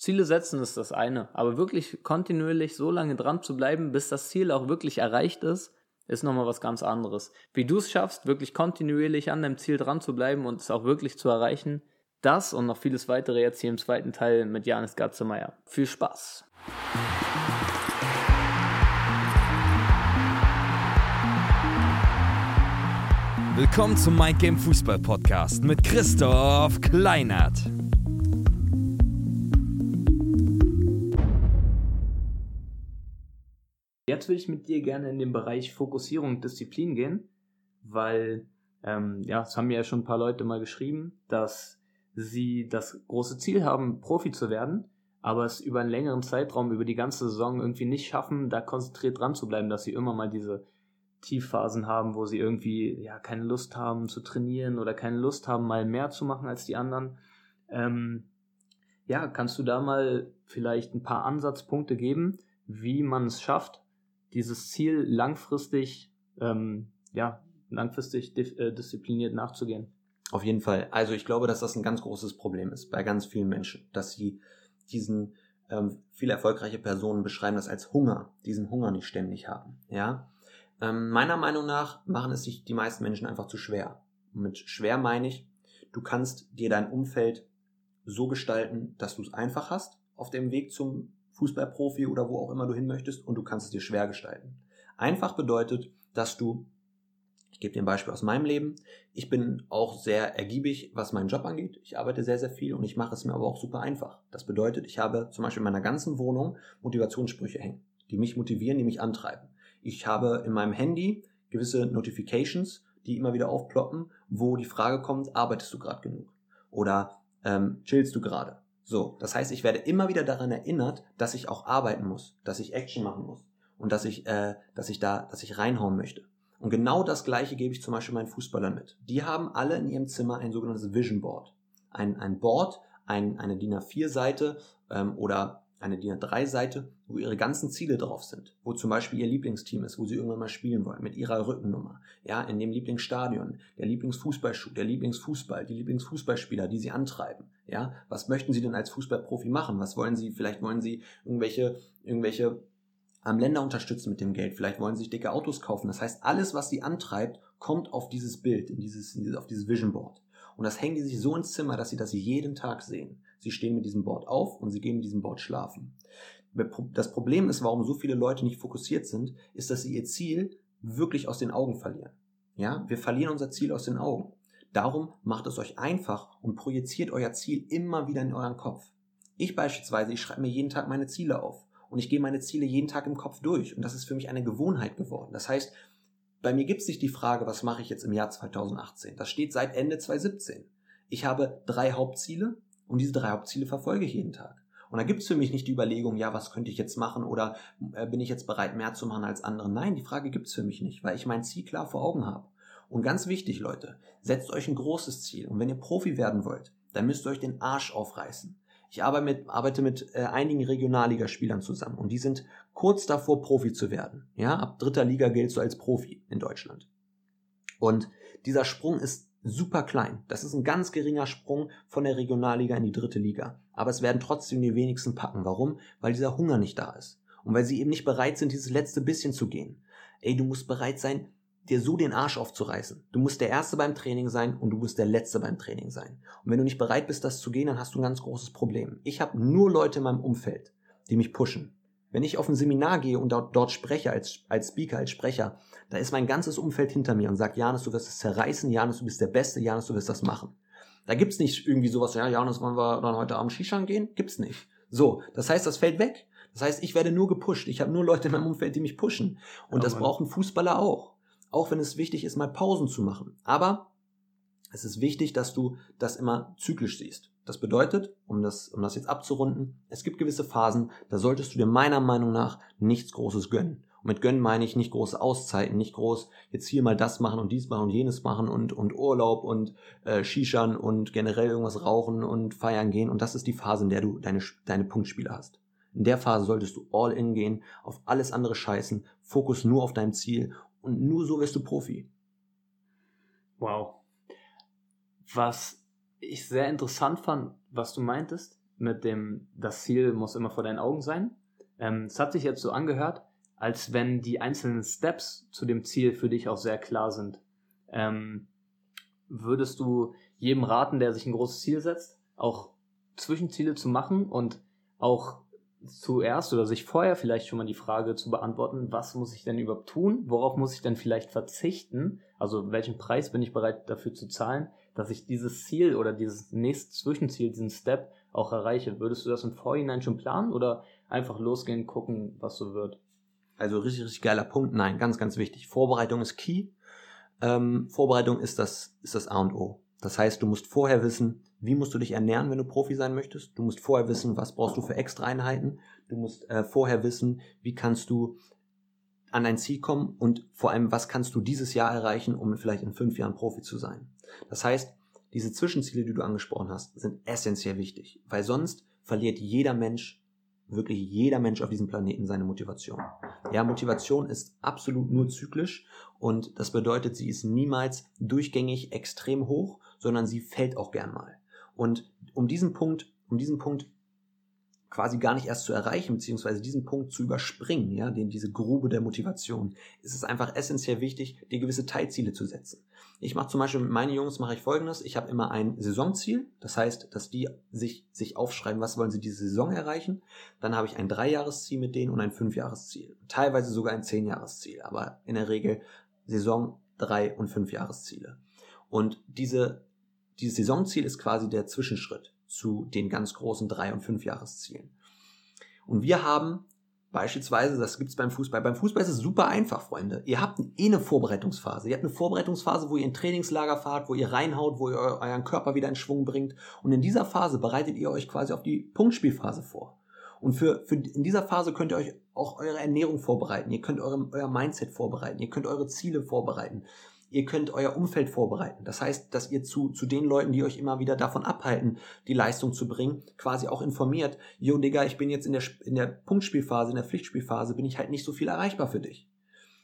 Ziele setzen ist das eine, aber wirklich kontinuierlich so lange dran zu bleiben, bis das Ziel auch wirklich erreicht ist, ist nochmal was ganz anderes. Wie du es schaffst, wirklich kontinuierlich an deinem Ziel dran zu bleiben und es auch wirklich zu erreichen, das und noch vieles weitere jetzt hier im zweiten Teil mit Janis Gatzemeyer. Viel Spaß! Willkommen zum Mind Game Fußball Podcast mit Christoph Kleinert. Jetzt will ich mit dir gerne in den Bereich Fokussierung und Disziplin gehen, weil, ähm, ja, es haben mir ja schon ein paar Leute mal geschrieben, dass sie das große Ziel haben, Profi zu werden, aber es über einen längeren Zeitraum, über die ganze Saison irgendwie nicht schaffen, da konzentriert dran zu bleiben, dass sie immer mal diese Tiefphasen haben, wo sie irgendwie ja keine Lust haben zu trainieren oder keine Lust haben, mal mehr zu machen als die anderen. Ähm, ja, kannst du da mal vielleicht ein paar Ansatzpunkte geben, wie man es schafft, dieses Ziel langfristig, ähm, ja, langfristig äh, diszipliniert nachzugehen. Auf jeden Fall. Also ich glaube, dass das ein ganz großes Problem ist bei ganz vielen Menschen, dass sie diesen ähm, viele erfolgreiche Personen beschreiben das als Hunger, diesen Hunger nicht ständig haben. Ja, ähm, meiner Meinung nach machen es sich die meisten Menschen einfach zu schwer. Und mit schwer meine ich, du kannst dir dein Umfeld so gestalten, dass du es einfach hast auf dem Weg zum Fußballprofi oder wo auch immer du hin möchtest und du kannst es dir schwer gestalten. Einfach bedeutet, dass du, ich gebe dir ein Beispiel aus meinem Leben, ich bin auch sehr ergiebig, was meinen Job angeht. Ich arbeite sehr, sehr viel und ich mache es mir aber auch super einfach. Das bedeutet, ich habe zum Beispiel in meiner ganzen Wohnung Motivationssprüche hängen, die mich motivieren, die mich antreiben. Ich habe in meinem Handy gewisse Notifications, die immer wieder aufploppen, wo die Frage kommt, arbeitest du gerade genug? Oder ähm, chillst du gerade? So, das heißt, ich werde immer wieder daran erinnert, dass ich auch arbeiten muss, dass ich Action machen muss und dass ich, äh, dass ich da, dass ich reinhauen möchte. Und genau das Gleiche gebe ich zum Beispiel meinen Fußballern mit. Die haben alle in ihrem Zimmer ein sogenanntes Vision Board. Ein, ein Board, ein, eine DIN A4-Seite ähm, oder eine DIN A3-Seite, wo ihre ganzen Ziele drauf sind, wo zum Beispiel ihr Lieblingsteam ist, wo sie irgendwann mal spielen wollen, mit ihrer Rückennummer, ja, in dem Lieblingsstadion, der Lieblingsfußballschuh, der Lieblingsfußball, die Lieblingsfußballspieler, die sie antreiben, ja, was möchten sie denn als Fußballprofi machen, was wollen sie, vielleicht wollen sie irgendwelche, irgendwelche am Länder unterstützen mit dem Geld, vielleicht wollen sie sich dicke Autos kaufen, das heißt, alles, was sie antreibt, kommt auf dieses Bild, in dieses, in dieses auf dieses Vision Board. Und das hängen die sich so ins Zimmer, dass sie das jeden Tag sehen. Sie stehen mit diesem Board auf und sie gehen mit diesem Board schlafen. Das Problem ist, warum so viele Leute nicht fokussiert sind, ist, dass sie ihr Ziel wirklich aus den Augen verlieren. Ja, wir verlieren unser Ziel aus den Augen. Darum macht es euch einfach und projiziert euer Ziel immer wieder in euren Kopf. Ich beispielsweise, ich schreibe mir jeden Tag meine Ziele auf und ich gehe meine Ziele jeden Tag im Kopf durch und das ist für mich eine Gewohnheit geworden. Das heißt, bei mir gibt es nicht die Frage, was mache ich jetzt im Jahr 2018. Das steht seit Ende 2017. Ich habe drei Hauptziele und diese drei Hauptziele verfolge ich jeden Tag. Und da gibt es für mich nicht die Überlegung, ja, was könnte ich jetzt machen oder äh, bin ich jetzt bereit, mehr zu machen als andere? Nein, die Frage gibt es für mich nicht, weil ich mein Ziel klar vor Augen habe. Und ganz wichtig, Leute, setzt euch ein großes Ziel. Und wenn ihr Profi werden wollt, dann müsst ihr euch den Arsch aufreißen. Ich arbeite mit, arbeite mit äh, einigen Regionalligaspielern zusammen und die sind kurz davor, Profi zu werden. Ja, ab dritter Liga gilt so als Profi in Deutschland. Und dieser Sprung ist super klein. Das ist ein ganz geringer Sprung von der Regionalliga in die dritte Liga. Aber es werden trotzdem die wenigsten packen. Warum? Weil dieser Hunger nicht da ist. Und weil sie eben nicht bereit sind, dieses letzte bisschen zu gehen. Ey, du musst bereit sein, dir so den Arsch aufzureißen. Du musst der Erste beim Training sein und du musst der Letzte beim Training sein. Und wenn du nicht bereit bist, das zu gehen, dann hast du ein ganz großes Problem. Ich habe nur Leute in meinem Umfeld, die mich pushen. Wenn ich auf ein Seminar gehe und dort, dort spreche als, als Speaker, als Sprecher, da ist mein ganzes Umfeld hinter mir und sagt, Janis, du wirst es zerreißen, Janis, du bist der Beste, Janis, du wirst das machen. Da gibt's nicht irgendwie sowas, ja, Janis, wollen wir dann heute Abend Shishan gehen? Gibt's nicht. So, das heißt, das fällt weg. Das heißt, ich werde nur gepusht. Ich habe nur Leute in meinem Umfeld, die mich pushen. Und oh, das brauchen Fußballer auch. Auch wenn es wichtig ist, mal Pausen zu machen. Aber es ist wichtig, dass du das immer zyklisch siehst. Das bedeutet, um das, um das jetzt abzurunden, es gibt gewisse Phasen, da solltest du dir meiner Meinung nach nichts Großes gönnen. Und mit gönnen meine ich nicht große Auszeiten, nicht groß jetzt hier mal das machen und dies machen und jenes machen und, und Urlaub und äh, Shishern und generell irgendwas rauchen und feiern gehen. Und das ist die Phase, in der du deine, deine Punktspiele hast. In der Phase solltest du all in gehen, auf alles andere scheißen, Fokus nur auf dein Ziel und nur so wirst du Profi. Wow. Was ich sehr interessant fand, was du meintest, mit dem, das Ziel muss immer vor deinen Augen sein. Ähm, es hat sich jetzt so angehört, als wenn die einzelnen Steps zu dem Ziel für dich auch sehr klar sind. Ähm, würdest du jedem raten, der sich ein großes Ziel setzt, auch Zwischenziele zu machen und auch zuerst oder sich vorher vielleicht schon mal die Frage zu beantworten, was muss ich denn überhaupt tun? Worauf muss ich denn vielleicht verzichten? Also welchen Preis bin ich bereit dafür zu zahlen, dass ich dieses Ziel oder dieses nächste Zwischenziel, diesen Step auch erreiche? Würdest du das im Vorhinein schon planen oder einfach losgehen, gucken, was so wird? Also richtig, richtig geiler Punkt. Nein, ganz, ganz wichtig. Vorbereitung ist key. Ähm, Vorbereitung ist das, ist das A und O. Das heißt, du musst vorher wissen, wie musst du dich ernähren, wenn du Profi sein möchtest. Du musst vorher wissen, was brauchst du für Extra-Einheiten. Du musst äh, vorher wissen, wie kannst du an dein Ziel kommen und vor allem, was kannst du dieses Jahr erreichen, um vielleicht in fünf Jahren Profi zu sein. Das heißt, diese Zwischenziele, die du angesprochen hast, sind essentiell wichtig, weil sonst verliert jeder Mensch, wirklich jeder Mensch auf diesem Planeten seine Motivation. Ja, Motivation ist absolut nur zyklisch und das bedeutet, sie ist niemals durchgängig extrem hoch, sondern sie fällt auch gern mal. Und um diesen Punkt, um diesen Punkt quasi gar nicht erst zu erreichen, beziehungsweise diesen Punkt zu überspringen, ja, den, diese Grube der Motivation, ist es einfach essentiell wichtig, dir gewisse Teilziele zu setzen. Ich mache zum Beispiel mit meinen Jungs mache ich folgendes, ich habe immer ein Saisonziel, das heißt, dass die sich, sich aufschreiben, was wollen sie diese Saison erreichen. Dann habe ich ein Dreijahresziel mit denen und ein Fünfjahresziel. Teilweise sogar ein Zehnjahresziel, aber in der Regel Saison, drei und Fünfjahresziele. Und diese dieses Saisonziel ist quasi der Zwischenschritt zu den ganz großen drei und fünf Jahreszielen. Und wir haben beispielsweise, das gibt's beim Fußball, beim Fußball ist es super einfach, Freunde. Ihr habt eh eine Vorbereitungsphase. Ihr habt eine Vorbereitungsphase, wo ihr in Trainingslager fahrt, wo ihr reinhaut, wo ihr euren Körper wieder in Schwung bringt. Und in dieser Phase bereitet ihr euch quasi auf die Punktspielphase vor. Und für, für in dieser Phase könnt ihr euch auch eure Ernährung vorbereiten. Ihr könnt eure, euer Mindset vorbereiten. Ihr könnt eure Ziele vorbereiten ihr könnt euer Umfeld vorbereiten. Das heißt, dass ihr zu, zu den Leuten, die euch immer wieder davon abhalten, die Leistung zu bringen, quasi auch informiert, yo Digga, ich bin jetzt in der, in der Punktspielphase, in der Pflichtspielphase, bin ich halt nicht so viel erreichbar für dich.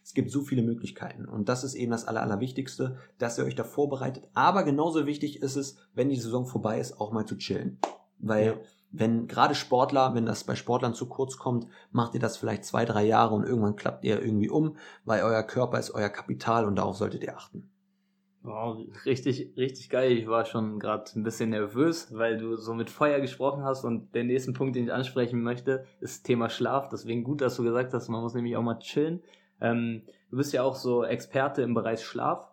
Es gibt so viele Möglichkeiten und das ist eben das Aller, Allerwichtigste, dass ihr euch da vorbereitet. Aber genauso wichtig ist es, wenn die Saison vorbei ist, auch mal zu chillen. Weil ja wenn gerade Sportler, wenn das bei Sportlern zu kurz kommt, macht ihr das vielleicht zwei, drei Jahre und irgendwann klappt ihr irgendwie um, weil euer Körper ist euer Kapital und darauf solltet ihr achten. Wow, richtig, richtig geil. Ich war schon gerade ein bisschen nervös, weil du so mit Feuer gesprochen hast und der nächste Punkt, den ich ansprechen möchte, ist Thema Schlaf. Deswegen gut, dass du gesagt hast, man muss nämlich auch mal chillen. Ähm, du bist ja auch so Experte im Bereich Schlaf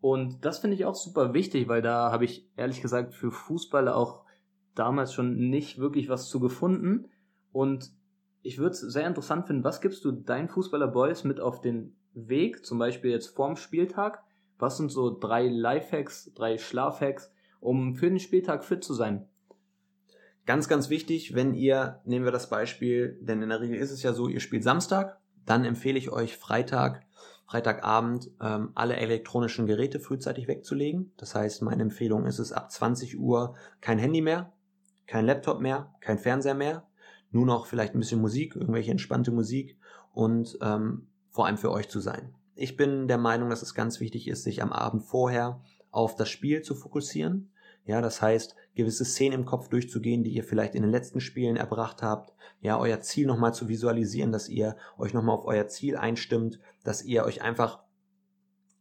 und das finde ich auch super wichtig, weil da habe ich ehrlich gesagt für Fußballer auch damals schon nicht wirklich was zu gefunden. Und ich würde es sehr interessant finden, was gibst du deinen Fußballer-Boys mit auf den Weg, zum Beispiel jetzt vorm Spieltag? Was sind so drei Lifehacks, drei Schlafhacks, um für den Spieltag fit zu sein? Ganz, ganz wichtig, wenn ihr, nehmen wir das Beispiel, denn in der Regel ist es ja so, ihr spielt Samstag, dann empfehle ich euch Freitag, Freitagabend ähm, alle elektronischen Geräte frühzeitig wegzulegen. Das heißt, meine Empfehlung ist es ab 20 Uhr kein Handy mehr, kein Laptop mehr, kein Fernseher mehr, nur noch vielleicht ein bisschen Musik, irgendwelche entspannte Musik und ähm, vor allem für euch zu sein. Ich bin der Meinung, dass es ganz wichtig ist, sich am Abend vorher auf das Spiel zu fokussieren. Ja, das heißt, gewisse Szenen im Kopf durchzugehen, die ihr vielleicht in den letzten Spielen erbracht habt. Ja, euer Ziel nochmal zu visualisieren, dass ihr euch nochmal auf euer Ziel einstimmt, dass ihr euch einfach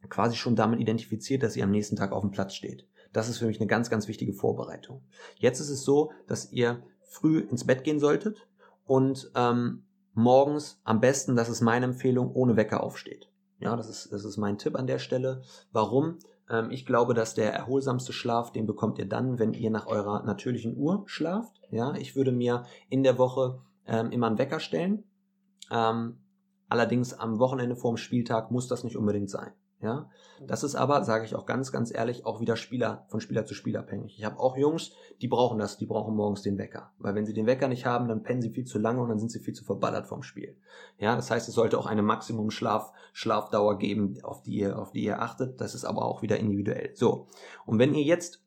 quasi schon damit identifiziert, dass ihr am nächsten Tag auf dem Platz steht. Das ist für mich eine ganz, ganz wichtige Vorbereitung. Jetzt ist es so, dass ihr früh ins Bett gehen solltet und ähm, morgens am besten, das ist meine Empfehlung, ohne Wecker aufsteht. Ja, das ist, das ist mein Tipp an der Stelle. Warum? Ähm, ich glaube, dass der erholsamste Schlaf, den bekommt ihr dann, wenn ihr nach eurer natürlichen Uhr schlaft. Ja, ich würde mir in der Woche ähm, immer einen Wecker stellen. Ähm, allerdings am Wochenende vorm Spieltag muss das nicht unbedingt sein. Ja, das ist aber, sage ich auch ganz, ganz ehrlich, auch wieder Spieler von Spieler zu Spieler abhängig. Ich habe auch Jungs, die brauchen das, die brauchen morgens den Wecker, weil wenn sie den Wecker nicht haben, dann pennen sie viel zu lange und dann sind sie viel zu verballert vom Spiel. Ja, das heißt, es sollte auch eine Maximum Schlaf Schlafdauer geben, auf die ihr auf die ihr achtet. Das ist aber auch wieder individuell. So und wenn ihr jetzt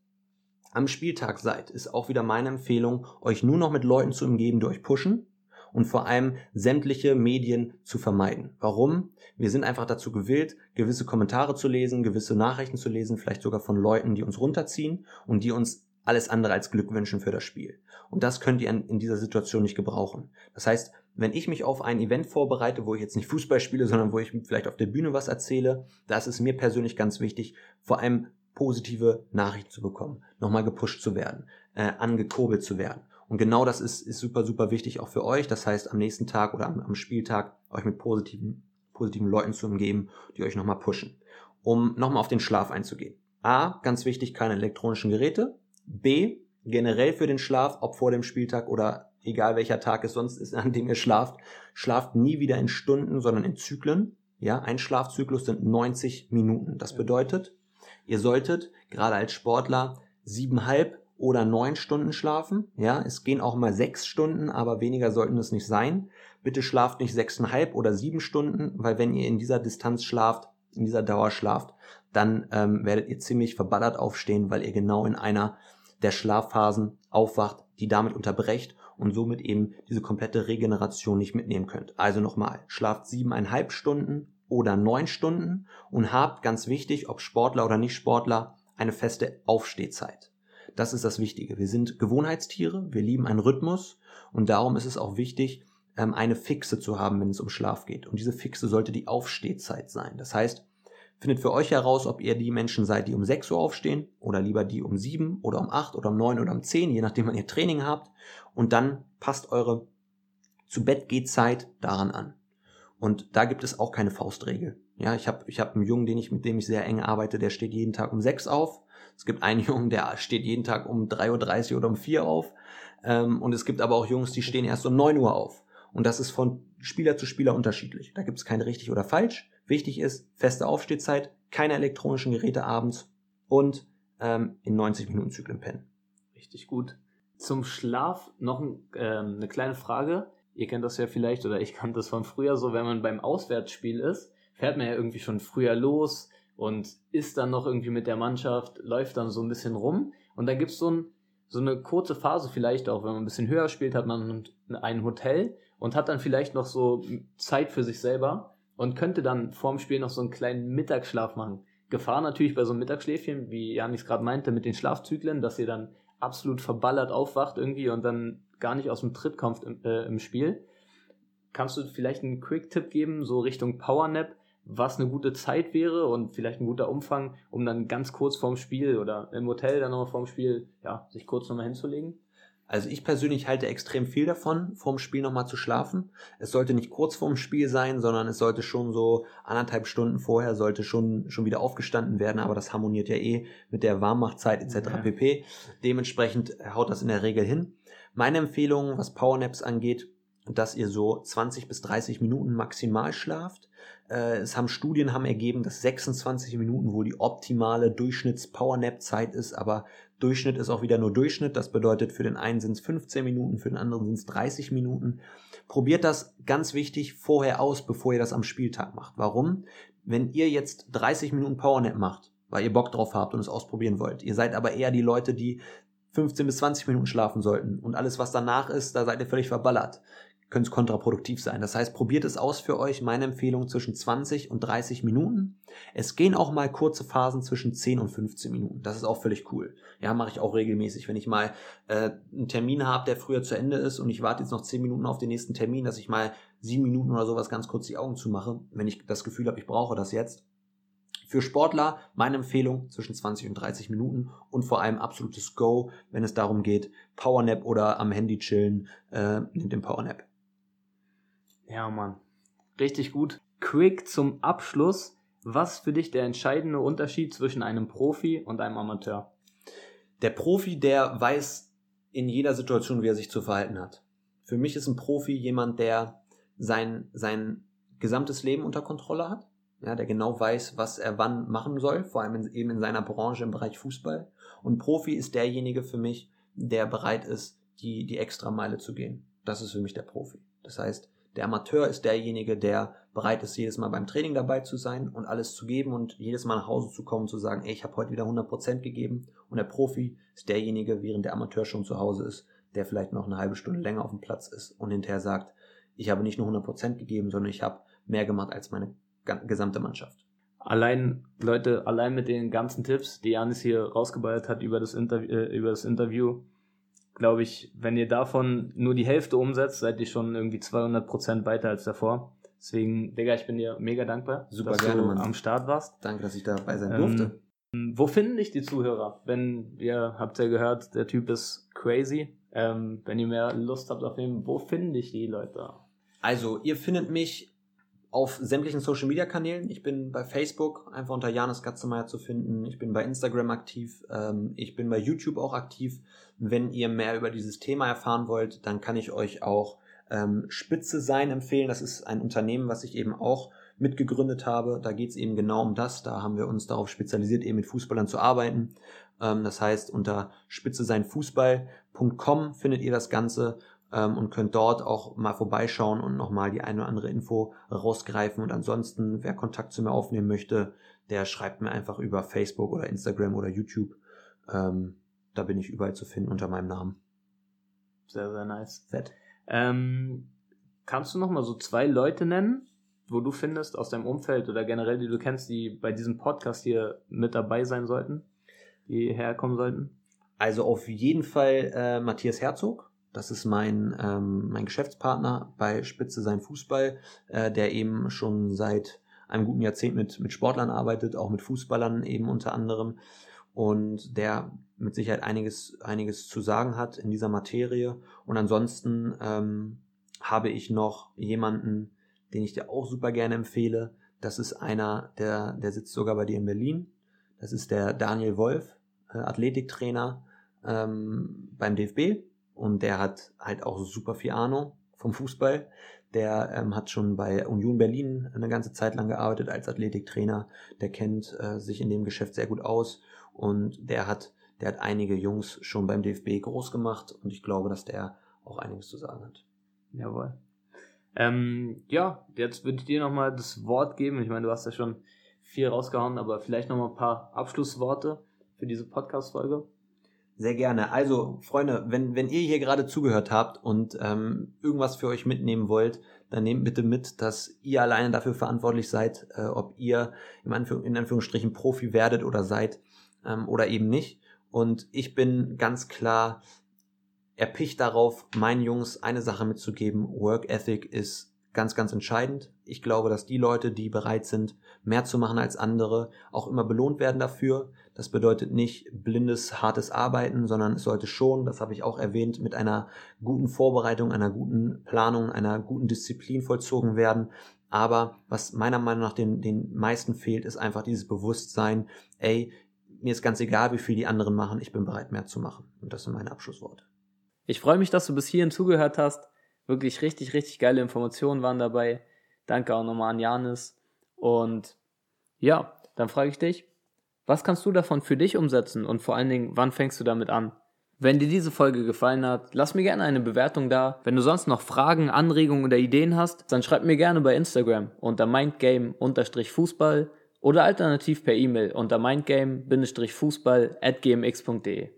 am Spieltag seid, ist auch wieder meine Empfehlung, euch nur noch mit Leuten zu umgeben, die euch pushen und vor allem sämtliche Medien zu vermeiden. Warum? Wir sind einfach dazu gewillt, gewisse Kommentare zu lesen, gewisse Nachrichten zu lesen, vielleicht sogar von Leuten, die uns runterziehen und die uns alles andere als Glück wünschen für das Spiel. Und das könnt ihr in, dieser Situation nicht gebrauchen. Das heißt, wenn ich mich auf ein Event vorbereite, wo ich jetzt nicht Fußball spiele, sondern wo ich vielleicht auf der Bühne was erzähle, da ist es mir persönlich ganz wichtig, vor allem positive Nachrichten zu bekommen, nochmal gepusht zu werden, äh, angekurbelt zu werden. Und genau das ist, ist super, super wichtig auch für euch. Das heißt, am nächsten Tag oder am, am Spieltag euch mit positiven, positiven Leuten zu umgeben, die euch nochmal pushen. Um nochmal auf den Schlaf einzugehen. A, ganz wichtig, keine elektronischen Geräte. B, generell für den Schlaf, ob vor dem Spieltag oder egal welcher Tag es sonst ist, an dem ihr schlaft, schlaft nie wieder in Stunden, sondern in Zyklen. Ja, ein Schlafzyklus sind 90 Minuten. Das bedeutet, ihr solltet gerade als Sportler siebenhalb oder neun Stunden schlafen. Ja, es gehen auch mal sechs Stunden, aber weniger sollten es nicht sein. Bitte schlaft nicht sechseinhalb oder sieben Stunden, weil wenn ihr in dieser Distanz schlaft, in dieser Dauer schlaft, dann ähm, werdet ihr ziemlich verballert aufstehen, weil ihr genau in einer der Schlafphasen aufwacht, die damit unterbrecht und somit eben diese komplette Regeneration nicht mitnehmen könnt. Also nochmal, schlaft siebeneinhalb Stunden oder neun Stunden und habt, ganz wichtig, ob Sportler oder nicht Sportler, eine feste Aufstehzeit. Das ist das Wichtige. Wir sind Gewohnheitstiere, wir lieben einen Rhythmus und darum ist es auch wichtig, ähm, eine Fixe zu haben, wenn es um Schlaf geht. Und diese Fixe sollte die Aufstehzeit sein. Das heißt, Findet für euch heraus, ob ihr die Menschen seid, die um 6 Uhr aufstehen oder lieber die um 7 oder um 8 oder um 9 oder um 10, je nachdem wann ihr Training habt. Und dann passt eure zu Bett geht Zeit daran an. Und da gibt es auch keine Faustregel. Ja, ich habe ich hab einen Jungen, den ich, mit dem ich sehr eng arbeite, der steht jeden Tag um 6 auf. Es gibt einen Jungen, der steht jeden Tag um 3.30 Uhr oder um 4 Uhr auf. Ähm, und es gibt aber auch Jungs, die stehen erst um 9 Uhr auf. Und das ist von Spieler zu Spieler unterschiedlich. Da gibt es kein richtig oder falsch. Wichtig ist, feste Aufstehzeit, keine elektronischen Geräte abends und ähm, in 90 Minuten Zyklen pennen. Richtig gut. Zum Schlaf noch ein, ähm, eine kleine Frage. Ihr kennt das ja vielleicht oder ich kannte das von früher so, wenn man beim Auswärtsspiel ist, fährt man ja irgendwie schon früher los und ist dann noch irgendwie mit der Mannschaft, läuft dann so ein bisschen rum und dann gibt's so, ein, so eine kurze Phase vielleicht auch, wenn man ein bisschen höher spielt, hat man ein Hotel und hat dann vielleicht noch so Zeit für sich selber und könnte dann vorm Spiel noch so einen kleinen Mittagsschlaf machen. Gefahr natürlich bei so einem Mittagsschläfchen, wie Janis gerade meinte, mit den Schlafzyklen, dass ihr dann absolut verballert aufwacht irgendwie und dann gar nicht aus dem Tritt kommt im, äh, im Spiel. Kannst du vielleicht einen Quick-Tipp geben, so Richtung Powernap, was eine gute Zeit wäre und vielleicht ein guter Umfang, um dann ganz kurz vorm Spiel oder im Hotel dann nochmal vorm Spiel, ja, sich kurz nochmal hinzulegen? Also ich persönlich halte extrem viel davon, vorm Spiel nochmal zu schlafen. Es sollte nicht kurz vorm Spiel sein, sondern es sollte schon so anderthalb Stunden vorher sollte schon, schon wieder aufgestanden werden, aber das harmoniert ja eh mit der Warmmachtzeit etc. Ja. pp. Dementsprechend haut das in der Regel hin. Meine Empfehlung, was Powernaps angeht, dass ihr so 20 bis 30 Minuten maximal schlaft. Äh, es haben Studien haben ergeben, dass 26 Minuten wohl die optimale Durchschnitts-Powernap-Zeit ist, aber Durchschnitt ist auch wieder nur Durchschnitt. Das bedeutet, für den einen sind es 15 Minuten, für den anderen sind es 30 Minuten. Probiert das ganz wichtig vorher aus, bevor ihr das am Spieltag macht. Warum? Wenn ihr jetzt 30 Minuten Powernap macht, weil ihr Bock drauf habt und es ausprobieren wollt, ihr seid aber eher die Leute, die 15 bis 20 Minuten schlafen sollten und alles, was danach ist, da seid ihr völlig verballert könnte es kontraproduktiv sein. Das heißt, probiert es aus für euch. Meine Empfehlung zwischen 20 und 30 Minuten. Es gehen auch mal kurze Phasen zwischen 10 und 15 Minuten. Das ist auch völlig cool. Ja, mache ich auch regelmäßig. Wenn ich mal äh, einen Termin habe, der früher zu Ende ist und ich warte jetzt noch 10 Minuten auf den nächsten Termin, dass ich mal 7 Minuten oder sowas ganz kurz die Augen zumache, wenn ich das Gefühl habe, ich brauche das jetzt. Für Sportler meine Empfehlung zwischen 20 und 30 Minuten und vor allem absolutes Go, wenn es darum geht, Powernap oder am Handy chillen, äh, nehmt den Powernap. Ja, Mann. Richtig gut. Quick zum Abschluss. Was für dich der entscheidende Unterschied zwischen einem Profi und einem Amateur? Der Profi, der weiß in jeder Situation, wie er sich zu verhalten hat. Für mich ist ein Profi jemand, der sein, sein gesamtes Leben unter Kontrolle hat. Ja, der genau weiß, was er wann machen soll, vor allem in, eben in seiner Branche im Bereich Fußball. Und Profi ist derjenige für mich, der bereit ist, die, die extra Meile zu gehen. Das ist für mich der Profi. Das heißt, der Amateur ist derjenige, der bereit ist, jedes Mal beim Training dabei zu sein und alles zu geben und jedes Mal nach Hause zu kommen und zu sagen, ey, ich habe heute wieder 100% gegeben. Und der Profi ist derjenige, während der Amateur schon zu Hause ist, der vielleicht noch eine halbe Stunde länger auf dem Platz ist und hinterher sagt, ich habe nicht nur 100% gegeben, sondern ich habe mehr gemacht als meine gesamte Mannschaft. allein, Leute, allein mit den ganzen Tipps, die Janis hier rausgeballert hat über das, Interview, äh, über das Interview, glaube ich, wenn ihr davon nur die Hälfte umsetzt, seid ihr schon irgendwie 200 Prozent weiter als davor. Deswegen, Digga, ich bin dir mega dankbar, Super dass gerne, du Mann. am Start warst. Danke, dass ich dabei sein Ähm, durfte. Wo finden dich die Zuhörer? Wenn ihr habt ja gehört, der Typ ist crazy. Ähm, wenn ihr mehr Lust habt auf ihn, wo finden dich die Leute? Also, ihr findet mich auf sämtlichen Social Media Kanälen. Ich bin bei Facebook einfach unter Janis Gatzemeyer zu finden. Ich bin bei Instagram aktiv. Ähm, ich bin bei YouTube auch aktiv. Wenn ihr mehr über dieses Thema erfahren wollt, dann kann ich euch auch ähm, Spitze sein empfehlen. Das ist ein Unternehmen, was ich eben auch mitgegründet habe. Da geht es eben genau um das. Da haben wir uns darauf spezialisiert, eben mit Fußballern zu arbeiten. Ähm, das heißt, unter spitzeseinfußball.com findet ihr das Ganze ähm, und könnt dort auch mal vorbeischauen und nochmal die eine oder andere Info rausgreifen. Und ansonsten, wer Kontakt zu mir aufnehmen möchte, der schreibt mir einfach über Facebook oder Instagram oder YouTube. Ähm, da bin ich überall zu finden unter meinem Namen. Sehr, sehr nice. Fett. Ähm, kannst du noch mal so zwei Leute nennen, wo du findest aus deinem Umfeld oder generell, die du kennst, die bei diesem Podcast hier mit dabei sein sollten, die herkommen sollten? Also auf jeden Fall äh, Matthias Herzog. Das ist mein, ähm, mein Geschäftspartner bei Spitze sein Fußball, äh, der eben schon seit einem guten Jahrzehnt mit, mit Sportlern arbeitet, auch mit Fußballern eben unter anderem. Und der mit Sicherheit einiges, einiges zu sagen hat in dieser Materie. Und ansonsten ähm, habe ich noch jemanden, den ich dir auch super gerne empfehle. Das ist einer, der, der sitzt sogar bei dir in Berlin. Das ist der Daniel Wolf, äh, Athletiktrainer ähm, beim DFB. Und der hat halt auch super viel Ahnung vom Fußball. Der ähm, hat schon bei Union Berlin eine ganze Zeit lang gearbeitet als Athletiktrainer. Der kennt äh, sich in dem Geschäft sehr gut aus. Und der hat, der hat einige Jungs schon beim DFB groß gemacht. Und ich glaube, dass der auch einiges zu sagen hat. Jawohl. Ähm, ja, jetzt würde ich dir nochmal das Wort geben. Ich meine, du hast ja schon viel rausgehauen, aber vielleicht nochmal ein paar Abschlussworte für diese Podcast-Folge. Sehr gerne. Also, Freunde, wenn, wenn ihr hier gerade zugehört habt und ähm, irgendwas für euch mitnehmen wollt, dann nehmt bitte mit, dass ihr alleine dafür verantwortlich seid, äh, ob ihr im Anführ in Anführungsstrichen Profi werdet oder seid ähm, oder eben nicht. Und ich bin ganz klar erpicht darauf, meinen Jungs eine Sache mitzugeben. Work Ethic ist ganz, ganz entscheidend. Ich glaube, dass die Leute, die bereit sind, mehr zu machen als andere, auch immer belohnt werden dafür. Das bedeutet nicht blindes, hartes Arbeiten, sondern es sollte schon, das habe ich auch erwähnt, mit einer guten Vorbereitung, einer guten Planung, einer guten Disziplin vollzogen werden. Aber was meiner Meinung nach den, den meisten fehlt, ist einfach dieses Bewusstsein, ey, mir ist ganz egal, wie viel die anderen machen, ich bin bereit, mehr zu machen. Und das sind meine Abschlussworte. Ich freue mich, dass du bis hierhin zugehört hast. Wirklich richtig, richtig geile Informationen waren dabei. Danke auch nochmal an Janis. Und ja, dann frage ich dich, was kannst du davon für dich umsetzen und vor allen Dingen, wann fängst du damit an? Wenn dir diese Folge gefallen hat, lass mir gerne eine Bewertung da. Wenn du sonst noch Fragen, Anregungen oder Ideen hast, dann schreib mir gerne bei Instagram unter mindgame-fußball oder alternativ per E-Mail unter mindgame-fußball at gmx.de.